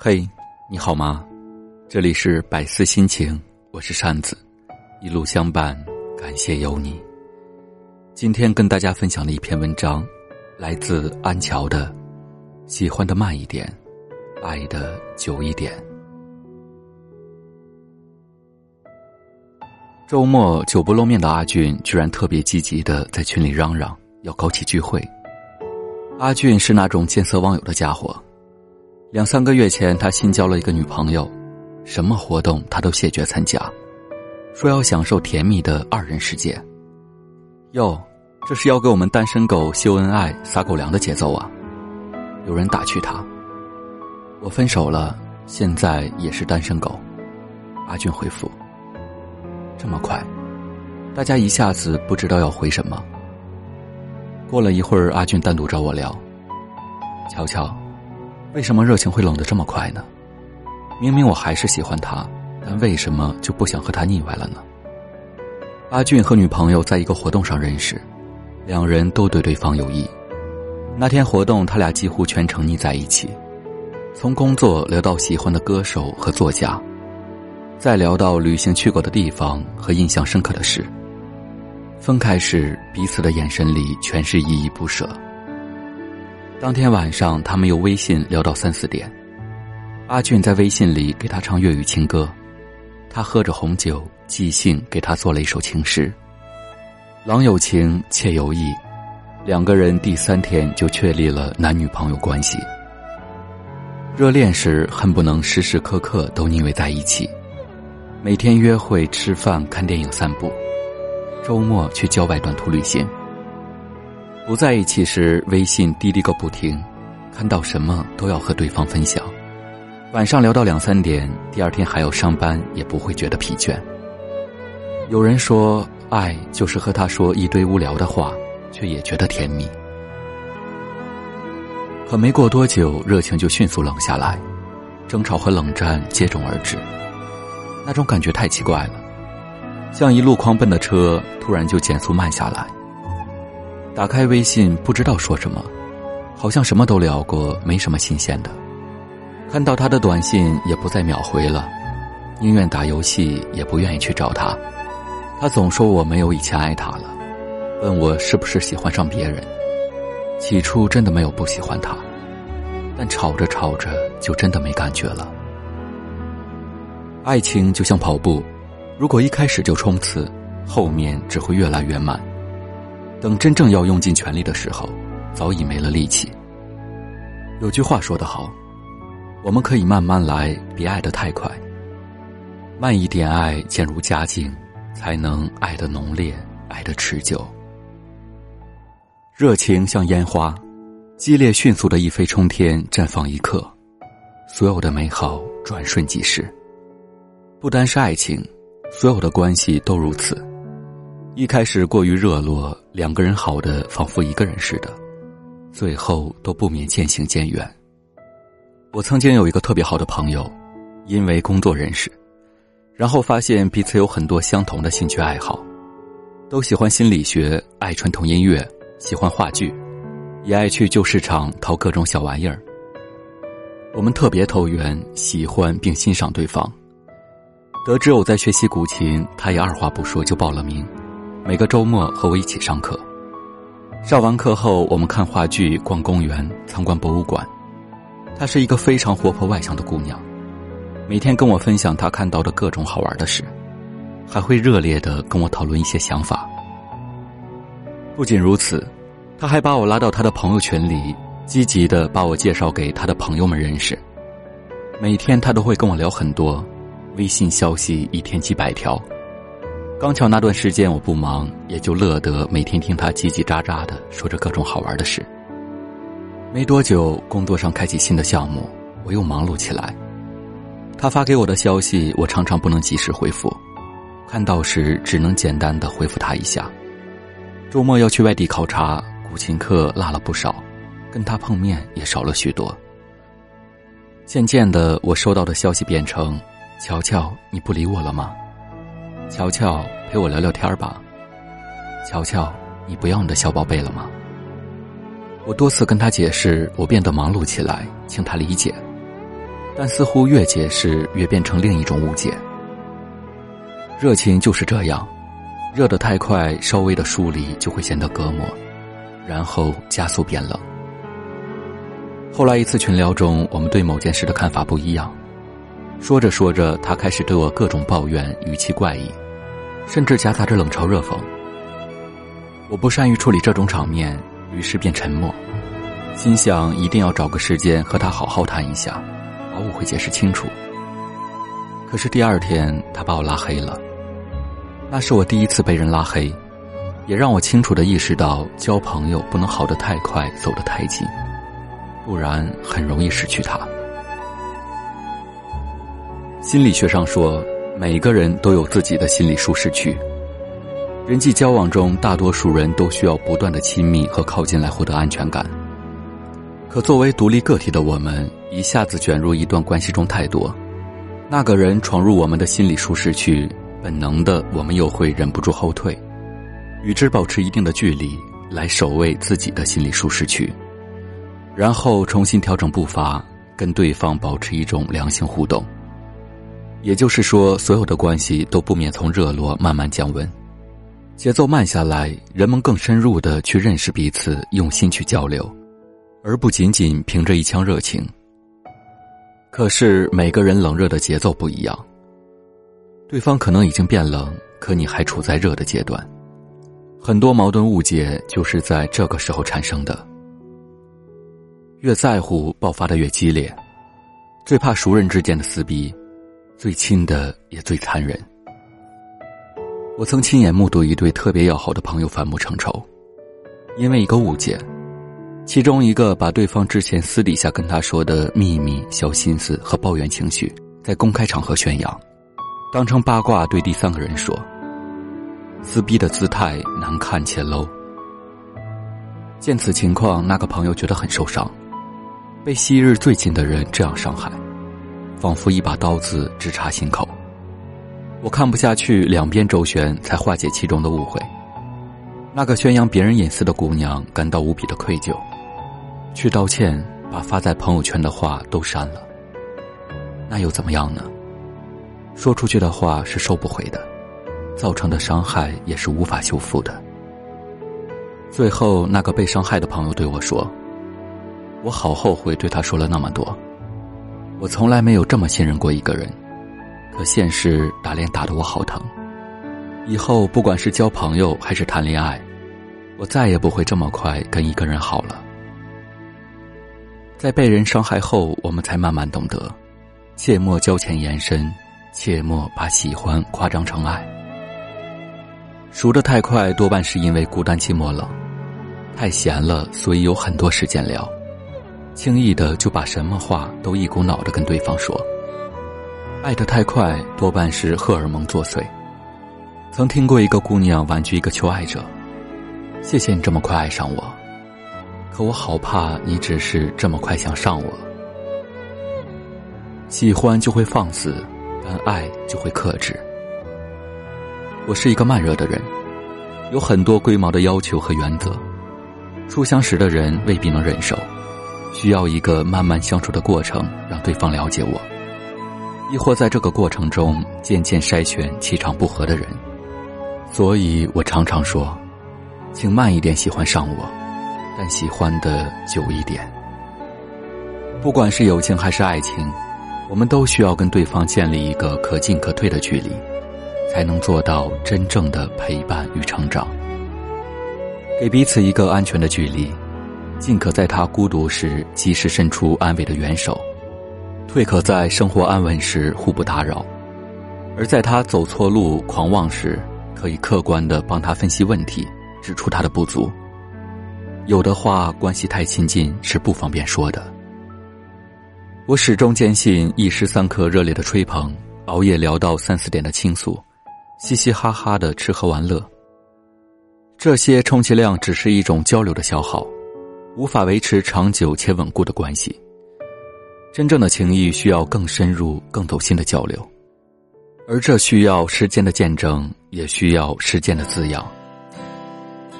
嘿，你好吗？这里是百思心情，我是扇子，一路相伴，感谢有你。今天跟大家分享的一篇文章，来自安乔的《喜欢的慢一点，爱的久一点》。周末久不露面的阿俊，居然特别积极的在群里嚷嚷要搞起聚会。阿俊是那种见色忘友的家伙。两三个月前，他新交了一个女朋友，什么活动他都谢绝参加，说要享受甜蜜的二人世界。哟，这是要给我们单身狗秀恩爱、撒狗粮的节奏啊！有人打趣他：“我分手了，现在也是单身狗。”阿俊回复：“这么快？”大家一下子不知道要回什么。过了一会儿，阿俊单独找我聊：“乔乔。”为什么热情会冷得这么快呢？明明我还是喜欢他，但为什么就不想和他腻歪了呢？阿俊和女朋友在一个活动上认识，两人都对对方有意。那天活动，他俩几乎全程腻在一起，从工作聊到喜欢的歌手和作家，再聊到旅行去过的地方和印象深刻的事。分开时，彼此的眼神里全是依依不舍。当天晚上，他们用微信聊到三四点。阿俊在微信里给他唱粤语情歌，他喝着红酒，即兴给他做了一首情诗。郎有情，妾有意，两个人第三天就确立了男女朋友关系。热恋时恨不能时时刻刻都腻味在一起，每天约会、吃饭、看电影、散步，周末去郊外短途旅行。不在一起时，微信滴滴个不停，看到什么都要和对方分享。晚上聊到两三点，第二天还要上班，也不会觉得疲倦。有人说，爱就是和他说一堆无聊的话，却也觉得甜蜜。可没过多久，热情就迅速冷下来，争吵和冷战接踵而至。那种感觉太奇怪了，像一路狂奔的车，突然就减速慢下来。打开微信，不知道说什么，好像什么都聊过，没什么新鲜的。看到他的短信，也不再秒回了，宁愿打游戏，也不愿意去找他。他总说我没有以前爱他了，问我是不是喜欢上别人。起初真的没有不喜欢他，但吵着吵着就真的没感觉了。爱情就像跑步，如果一开始就冲刺，后面只会越来越慢。等真正要用尽全力的时候，早已没了力气。有句话说得好，我们可以慢慢来，别爱得太快。慢一点爱，渐入佳境，才能爱得浓烈，爱得持久。热情像烟花，激烈迅速的一飞冲天，绽放一刻，所有的美好转瞬即逝。不单是爱情，所有的关系都如此。一开始过于热络，两个人好的仿佛一个人似的，最后都不免渐行渐远。我曾经有一个特别好的朋友，因为工作认识，然后发现彼此有很多相同的兴趣爱好，都喜欢心理学，爱传统音乐，喜欢话剧，也爱去旧市场淘各种小玩意儿。我们特别投缘，喜欢并欣赏对方。得知我在学习古琴，他也二话不说就报了名。每个周末和我一起上课，上完课后我们看话剧、逛公园、参观博物馆。她是一个非常活泼外向的姑娘，每天跟我分享她看到的各种好玩的事，还会热烈的跟我讨论一些想法。不仅如此，她还把我拉到她的朋友圈里，积极的把我介绍给她的朋友们认识。每天她都会跟我聊很多，微信消息一天几百条。刚巧那段时间我不忙，也就乐得每天听他叽叽喳喳的说着各种好玩的事。没多久，工作上开启新的项目，我又忙碌起来。他发给我的消息，我常常不能及时回复，看到时只能简单的回复他一下。周末要去外地考察，古琴课落了不少，跟他碰面也少了许多。渐渐的，我收到的消息变成：“乔乔，你不理我了吗？”乔乔，陪我聊聊天吧。乔乔，你不要你的小宝贝了吗？我多次跟他解释，我变得忙碌起来，请他理解。但似乎越解释越变成另一种误解。热情就是这样，热得太快，稍微的疏离就会显得隔膜，然后加速变冷。后来一次群聊中，我们对某件事的看法不一样，说着说着，他开始对我各种抱怨，语气怪异，甚至夹杂着冷嘲热讽。我不善于处理这种场面，于是便沉默，心想一定要找个时间和他好好谈一下。把误会解释清楚。可是第二天，他把我拉黑了。那是我第一次被人拉黑，也让我清楚的意识到，交朋友不能好得太快，走得太近，不然很容易失去他。心理学上说，每个人都有自己的心理舒适区。人际交往中，大多数人都需要不断的亲密和靠近来获得安全感。可作为独立个体的我们，一下子卷入一段关系中太多，那个人闯入我们的心理舒适区，本能的我们又会忍不住后退，与之保持一定的距离，来守卫自己的心理舒适区，然后重新调整步伐，跟对方保持一种良性互动。也就是说，所有的关系都不免从热络慢慢降温，节奏慢下来，人们更深入的去认识彼此，用心去交流。而不仅仅凭着一腔热情。可是每个人冷热的节奏不一样，对方可能已经变冷，可你还处在热的阶段。很多矛盾误解就是在这个时候产生的。越在乎，爆发的越激烈，最怕熟人之间的撕逼，最亲的也最残忍。我曾亲眼目睹一对特别要好的朋友反目成仇，因为一个误解。其中一个把对方之前私底下跟他说的秘密、小心思和抱怨情绪，在公开场合宣扬，当成八卦对第三个人说。撕逼的姿态难看且 low。见此情况，那个朋友觉得很受伤，被昔日最亲的人这样伤害，仿佛一把刀子直插心口。我看不下去，两边周旋，才化解其中的误会。那个宣扬别人隐私的姑娘感到无比的愧疚。去道歉，把发在朋友圈的话都删了。那又怎么样呢？说出去的话是收不回的，造成的伤害也是无法修复的。最后，那个被伤害的朋友对我说：“我好后悔对他说了那么多，我从来没有这么信任过一个人，可现实打脸打得我好疼。以后不管是交朋友还是谈恋爱，我再也不会这么快跟一个人好了。”在被人伤害后，我们才慢慢懂得，切莫交浅言深，切莫把喜欢夸张成爱。熟得太快，多半是因为孤单寂寞冷；太闲了，所以有很多时间聊。轻易的就把什么话都一股脑的跟对方说。爱得太快，多半是荷尔蒙作祟。曾听过一个姑娘婉拒一个求爱者：“谢谢你这么快爱上我。”可我好怕你只是这么快想上我，喜欢就会放肆，但爱就会克制。我是一个慢热的人，有很多龟毛的要求和原则，初相识的人未必能忍受，需要一个慢慢相处的过程，让对方了解我，亦或在这个过程中渐渐筛选气场不合的人。所以我常常说，请慢一点喜欢上我。但喜欢的久一点。不管是友情还是爱情，我们都需要跟对方建立一个可进可退的距离，才能做到真正的陪伴与成长。给彼此一个安全的距离，进可在他孤独时及时伸出安慰的援手，退可在生活安稳时互不打扰，而在他走错路狂妄时，可以客观的帮他分析问题，指出他的不足。有的话，关系太亲近是不方便说的。我始终坚信，一时三刻热烈的吹捧，熬夜聊到三四点的倾诉，嘻嘻哈哈的吃喝玩乐，这些充其量只是一种交流的消耗，无法维持长久且稳固的关系。真正的情谊需要更深入、更走心的交流，而这需要时间的见证，也需要时间的滋养。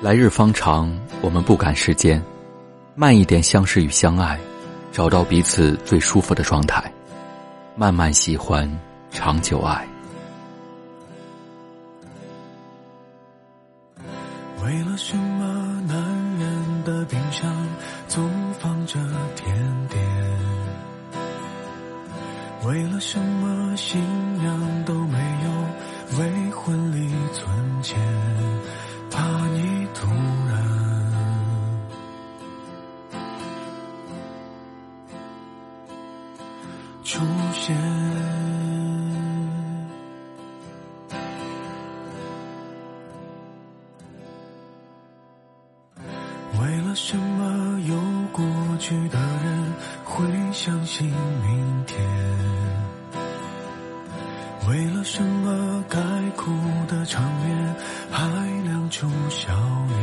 来日方长，我们不赶时间，慢一点相识与相爱，找到彼此最舒服的状态，慢慢喜欢，长久爱。为了什么为了什么新娘都没有为婚礼存钱？怕你突然出现。为了什么有过去的人会相信明天？为了什么该哭的场面还亮出笑脸，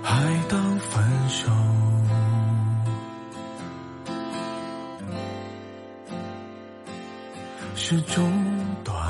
还当分手？是种锻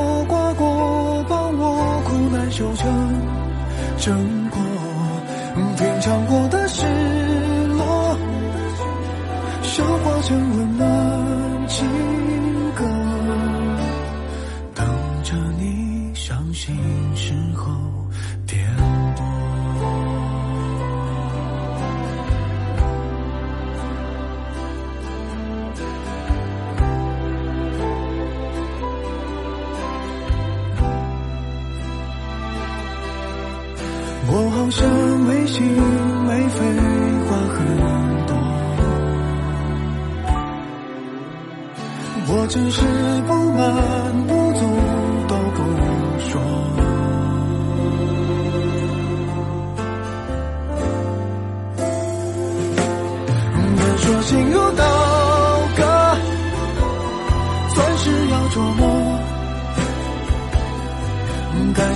修成正果。品尝过的失落，消化成温暖情歌，等着你伤心时候点播。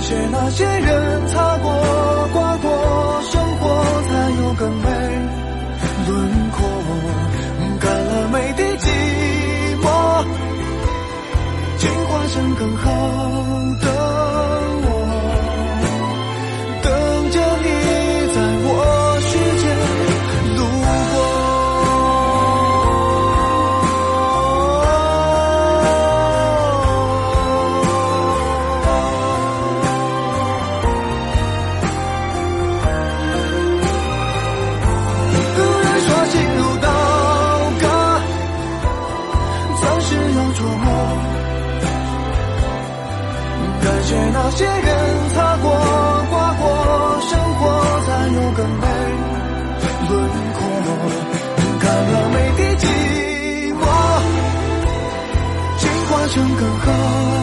借那些人擦过、刮过，生活才有更美轮廓。干了每滴寂寞，进化成更好那些人擦过、刮过，生活才有更美轮廓。干了每滴寂寞，进化成更好。